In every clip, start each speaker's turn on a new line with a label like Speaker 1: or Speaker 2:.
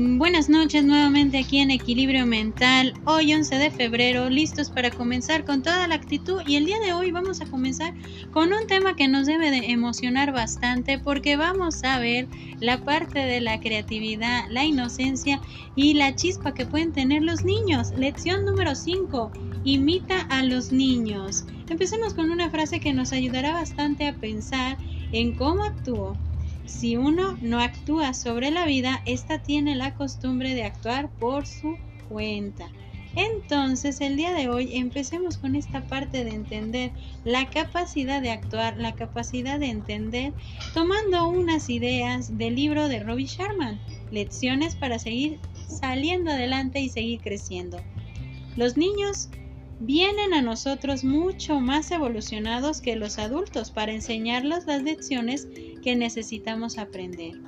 Speaker 1: Buenas noches nuevamente aquí en Equilibrio Mental, hoy 11 de febrero, listos para comenzar con toda la actitud y el día de hoy vamos a comenzar con un tema que nos debe de emocionar bastante porque vamos a ver la parte de la creatividad, la inocencia y la chispa que pueden tener los niños. Lección número 5, imita a los niños. Empecemos con una frase que nos ayudará bastante a pensar en cómo actúo si uno no actúa sobre la vida, ésta tiene la costumbre de actuar por su cuenta. Entonces, el día de hoy empecemos con esta parte de entender la capacidad de actuar, la capacidad de entender, tomando unas ideas del libro de Robbie Sharman, lecciones para seguir saliendo adelante y seguir creciendo. Los niños vienen a nosotros mucho más evolucionados que los adultos para enseñarles las lecciones que necesitamos aprender.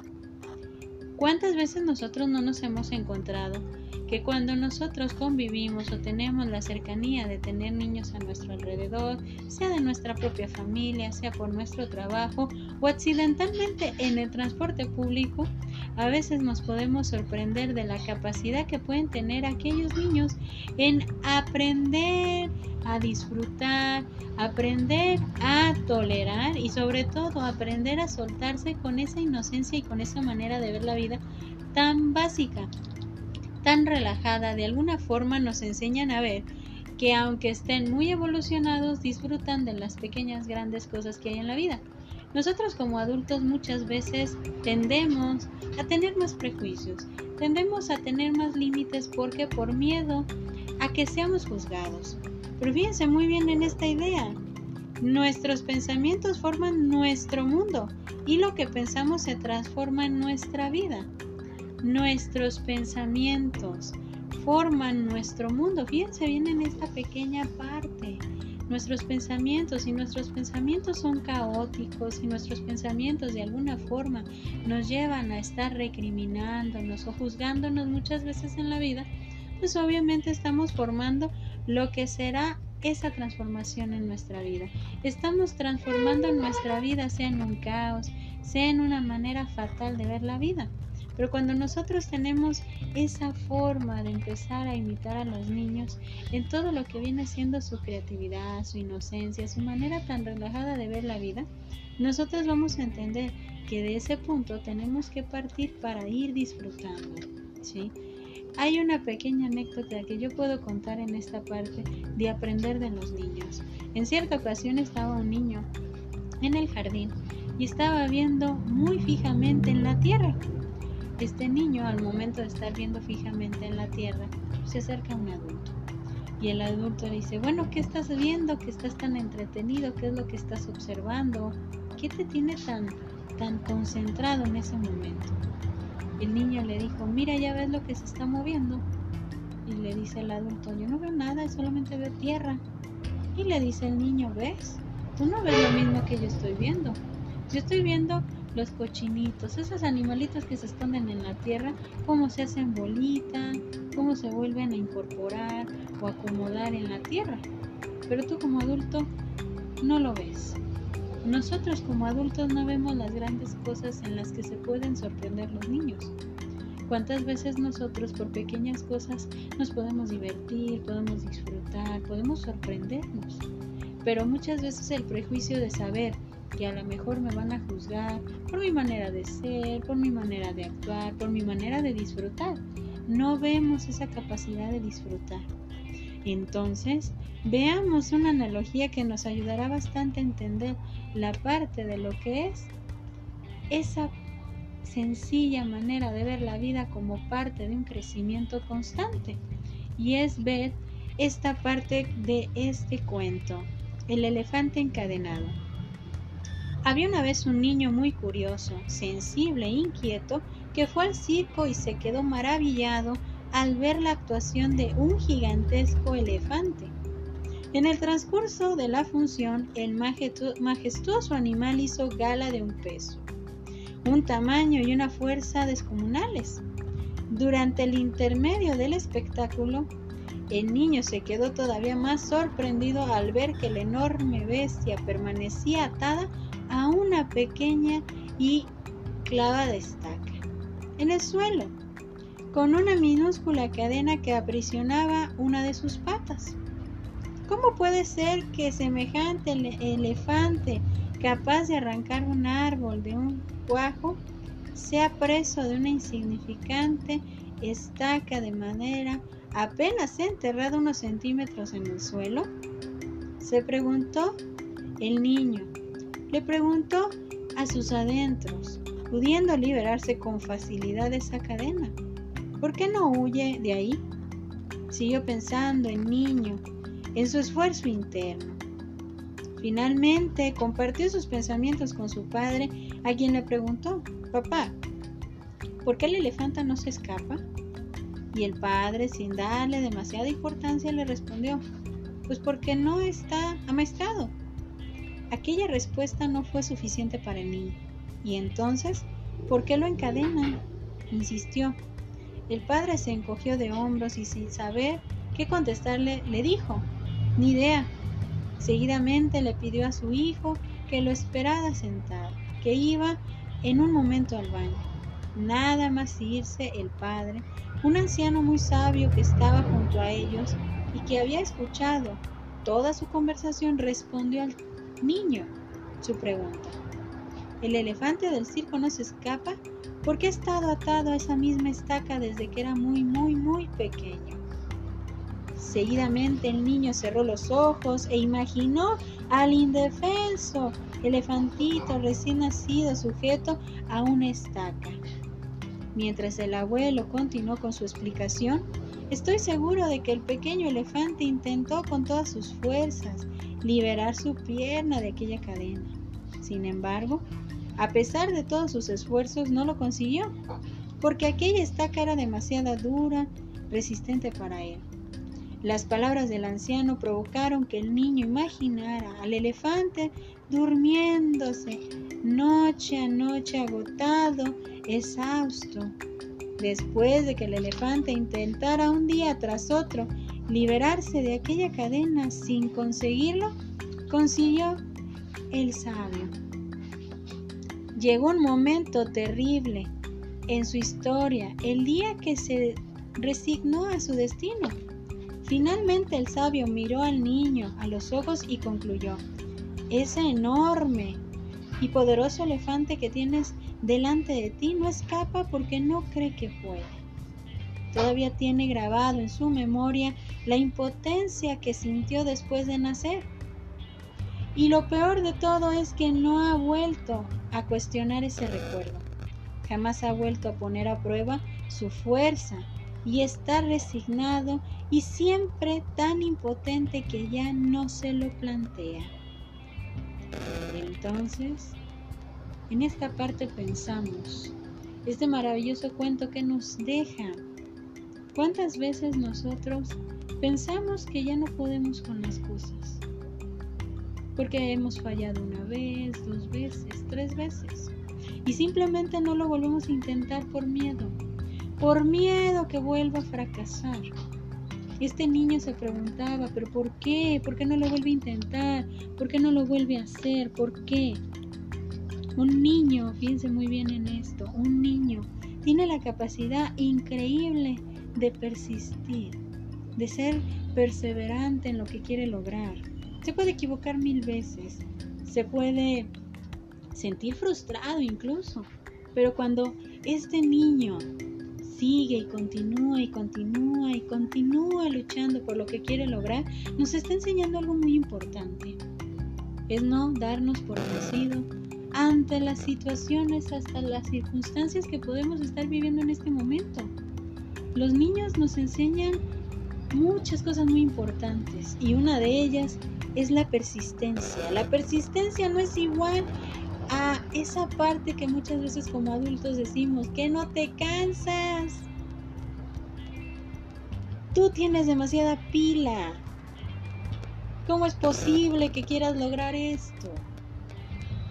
Speaker 1: ¿Cuántas veces nosotros no nos hemos encontrado que cuando nosotros convivimos o tenemos la cercanía de tener niños a nuestro alrededor, sea de nuestra propia familia, sea por nuestro trabajo o accidentalmente en el transporte público, a veces nos podemos sorprender de la capacidad que pueden tener aquellos niños en aprender a disfrutar, aprender a tolerar y sobre todo aprender a soltarse con esa inocencia y con esa manera de ver la vida tan básica tan relajada, de alguna forma nos enseñan a ver que aunque estén muy evolucionados, disfrutan de las pequeñas grandes cosas que hay en la vida. Nosotros como adultos muchas veces tendemos a tener más prejuicios, tendemos a tener más límites porque por miedo a que seamos juzgados. Pero fíjense muy bien en esta idea. Nuestros pensamientos forman nuestro mundo y lo que pensamos se transforma en nuestra vida. Nuestros pensamientos forman nuestro mundo. Fíjense bien en esta pequeña parte. Nuestros pensamientos, y nuestros pensamientos son caóticos, y nuestros pensamientos de alguna forma nos llevan a estar recriminándonos o juzgándonos muchas veces en la vida, pues obviamente estamos formando lo que será esa transformación en nuestra vida. Estamos transformando nuestra vida, sea en un caos, sea en una manera fatal de ver la vida. Pero cuando nosotros tenemos esa forma de empezar a imitar a los niños en todo lo que viene siendo su creatividad, su inocencia, su manera tan relajada de ver la vida, nosotros vamos a entender que de ese punto tenemos que partir para ir disfrutando. ¿sí? Hay una pequeña anécdota que yo puedo contar en esta parte de aprender de los niños. En cierta ocasión estaba un niño en el jardín y estaba viendo muy fijamente en la tierra. Este niño, al momento de estar viendo fijamente en la tierra, se acerca a un adulto. Y el adulto le dice, bueno, ¿qué estás viendo? ¿Qué estás tan entretenido? ¿Qué es lo que estás observando? ¿Qué te tiene tan, tan concentrado en ese momento? El niño le dijo, mira, ya ves lo que se está moviendo. Y le dice el adulto, yo no veo nada, solamente veo tierra. Y le dice el niño, ¿ves? Tú no ves lo mismo que yo estoy viendo. Yo estoy viendo los cochinitos, esos animalitos que se esconden en la tierra, cómo se hacen bolita, cómo se vuelven a incorporar o acomodar en la tierra. Pero tú como adulto no lo ves. Nosotros como adultos no vemos las grandes cosas en las que se pueden sorprender los niños. ¿Cuántas veces nosotros por pequeñas cosas nos podemos divertir, podemos disfrutar, podemos sorprendernos? Pero muchas veces el prejuicio de saber que a lo mejor me van a juzgar por mi manera de ser, por mi manera de actuar, por mi manera de disfrutar. No vemos esa capacidad de disfrutar. Entonces, veamos una analogía que nos ayudará bastante a entender la parte de lo que es esa sencilla manera de ver la vida como parte de un crecimiento constante. Y es ver esta parte de este cuento, el elefante encadenado. Había una vez un niño muy curioso, sensible e inquieto que fue al circo y se quedó maravillado al ver la actuación de un gigantesco elefante. En el transcurso de la función, el majestuoso animal hizo gala de un peso, un tamaño y una fuerza descomunales. Durante el intermedio del espectáculo, el niño se quedó todavía más sorprendido al ver que la enorme bestia permanecía atada a una pequeña y clava estaca en el suelo. con una minúscula cadena que aprisionaba una de sus patas. ¿Cómo puede ser que semejante elefante capaz de arrancar un árbol de un cuajo sea preso de una insignificante estaca de madera apenas enterrada unos centímetros en el suelo? Se preguntó el niño. Le preguntó a sus adentros, pudiendo liberarse con facilidad de esa cadena. ¿Por qué no huye de ahí? Siguió pensando el niño en su esfuerzo interno. Finalmente compartió sus pensamientos con su padre, a quien le preguntó, Papá, ¿por qué el elefanta no se escapa? Y el padre, sin darle demasiada importancia, le respondió, pues porque no está amaestrado. Aquella respuesta no fue suficiente para el niño. Y entonces, ¿por qué lo encadenan? Insistió. El padre se encogió de hombros y sin saber qué contestarle le dijo, ni idea. Seguidamente le pidió a su hijo que lo esperara sentado, que iba en un momento al baño. Nada más irse el padre, un anciano muy sabio que estaba junto a ellos y que había escuchado toda su conversación, respondió al niño su pregunta. ¿El elefante del circo no se escapa? porque ha estado atado a esa misma estaca desde que era muy, muy, muy pequeño. Seguidamente el niño cerró los ojos e imaginó al indefenso elefantito recién nacido sujeto a una estaca. Mientras el abuelo continuó con su explicación, estoy seguro de que el pequeño elefante intentó con todas sus fuerzas liberar su pierna de aquella cadena. Sin embargo, a pesar de todos sus esfuerzos, no lo consiguió, porque aquella estaca era demasiado dura, resistente para él. Las palabras del anciano provocaron que el niño imaginara al elefante durmiéndose noche a noche agotado, exhausto. Después de que el elefante intentara un día tras otro liberarse de aquella cadena sin conseguirlo, consiguió el sabio. Llegó un momento terrible en su historia, el día que se resignó a su destino. Finalmente el sabio miró al niño a los ojos y concluyó, ese enorme y poderoso elefante que tienes delante de ti no escapa porque no cree que puede. Todavía tiene grabado en su memoria la impotencia que sintió después de nacer y lo peor de todo es que no ha vuelto a cuestionar ese recuerdo. Jamás ha vuelto a poner a prueba su fuerza y está resignado y siempre tan impotente que ya no se lo plantea. Entonces, en esta parte pensamos, este maravilloso cuento que nos deja. ¿Cuántas veces nosotros pensamos que ya no podemos con las cosas? porque hemos fallado una vez, dos veces, tres veces. Y simplemente no lo volvemos a intentar por miedo, por miedo que vuelva a fracasar. Este niño se preguntaba, pero ¿por qué? ¿Por qué no lo vuelve a intentar? ¿Por qué no lo vuelve a hacer? ¿Por qué? Un niño, piense muy bien en esto, un niño tiene la capacidad increíble de persistir, de ser perseverante en lo que quiere lograr. Se puede equivocar mil veces, se puede sentir frustrado incluso, pero cuando este niño sigue y continúa y continúa y continúa luchando por lo que quiere lograr, nos está enseñando algo muy importante. Es no darnos por vencido ante las situaciones, hasta las circunstancias que podemos estar viviendo en este momento. Los niños nos enseñan muchas cosas muy importantes y una de ellas es la persistencia. La persistencia no es igual a esa parte que muchas veces como adultos decimos, que no te cansas. Tú tienes demasiada pila. ¿Cómo es posible que quieras lograr esto?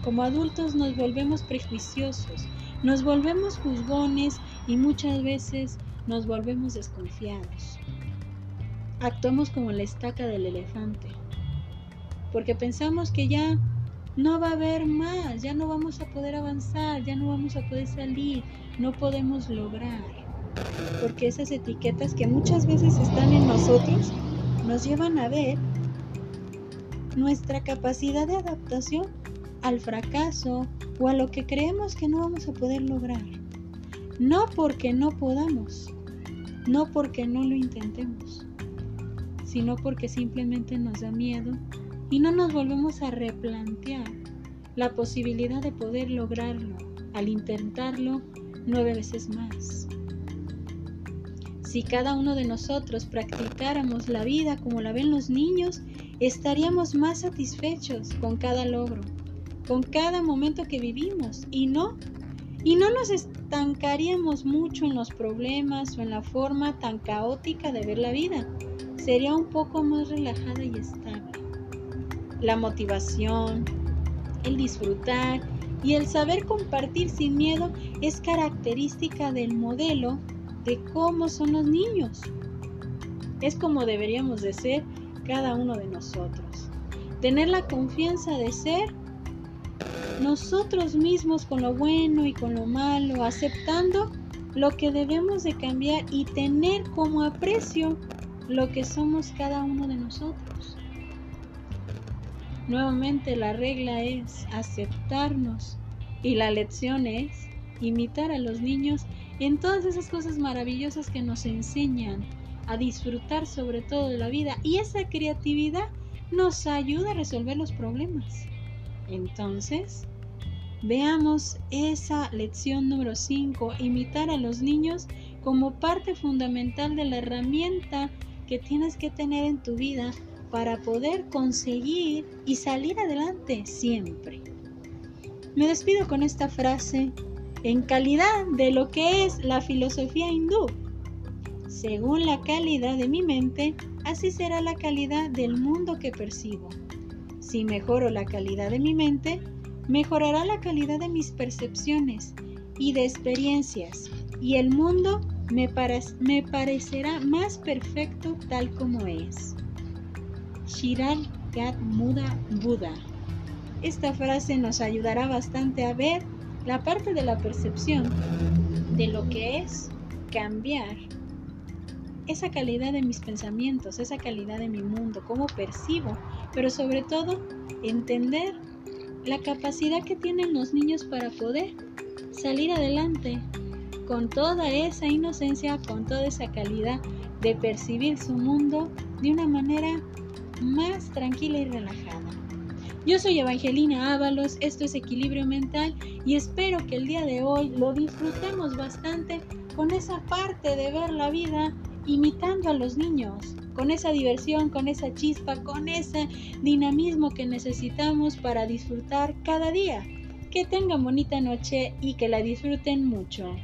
Speaker 1: Como adultos nos volvemos prejuiciosos, nos volvemos juzgones y muchas veces nos volvemos desconfiados. Actuamos como la estaca del elefante porque pensamos que ya no va a haber más, ya no vamos a poder avanzar, ya no vamos a poder salir, no podemos lograr.
Speaker 2: porque esas etiquetas que muchas veces están en nosotros nos llevan a ver nuestra capacidad de adaptación al fracaso o a lo que creemos que no vamos a poder lograr. No porque no podamos, no porque no lo intentemos, sino porque simplemente nos da miedo y no nos volvemos a replantear la posibilidad de poder lograrlo al intentarlo nueve veces más. Si cada uno de nosotros practicáramos la vida como la ven los niños, estaríamos más satisfechos con cada logro, con cada momento que vivimos y no y no nos estancaríamos mucho en los problemas o en la forma tan caótica de ver la vida. Sería un poco más relajada y estable. La motivación, el disfrutar y el saber compartir sin miedo es característica del modelo de cómo son los niños. Es como deberíamos de ser cada uno de nosotros. Tener la confianza de ser nosotros mismos con lo bueno y con lo malo, aceptando lo que debemos de cambiar y tener como aprecio lo que somos cada uno de nosotros. Nuevamente la regla es aceptarnos y la lección es imitar a los niños en todas esas cosas maravillosas que nos enseñan a disfrutar sobre todo de la vida y esa creatividad nos ayuda a resolver los problemas. Entonces, veamos esa lección número 5, imitar a los niños como parte fundamental de la herramienta que tienes que tener en tu vida para poder conseguir y salir adelante siempre. Me despido con esta frase en calidad de lo que es la filosofía hindú. Según la calidad de mi mente, así será la calidad del mundo que percibo. Si mejoro la calidad de mi mente, mejorará la calidad de mis percepciones y de experiencias, y el mundo me, parecerá más perfecto tal como es. Shiral Gat Muda Buda. Esta frase nos ayudará bastante a ver la parte de la percepción de lo que es cambiar esa calidad de mis pensamientos, esa calidad de mi mundo, cómo percibo, pero sobre todo entender la capacidad que tienen los niños para poder salir adelante con toda esa inocencia, con toda esa calidad de percibir su mundo de una manera más tranquila y relajada. Yo soy Evangelina Ábalos, esto es Equilibrio Mental y espero que el día de hoy lo disfrutemos bastante con esa parte de ver la vida imitando a los niños, con esa diversión, con esa chispa, con ese dinamismo que necesitamos para disfrutar cada día. Que tengan bonita noche y que la disfruten mucho.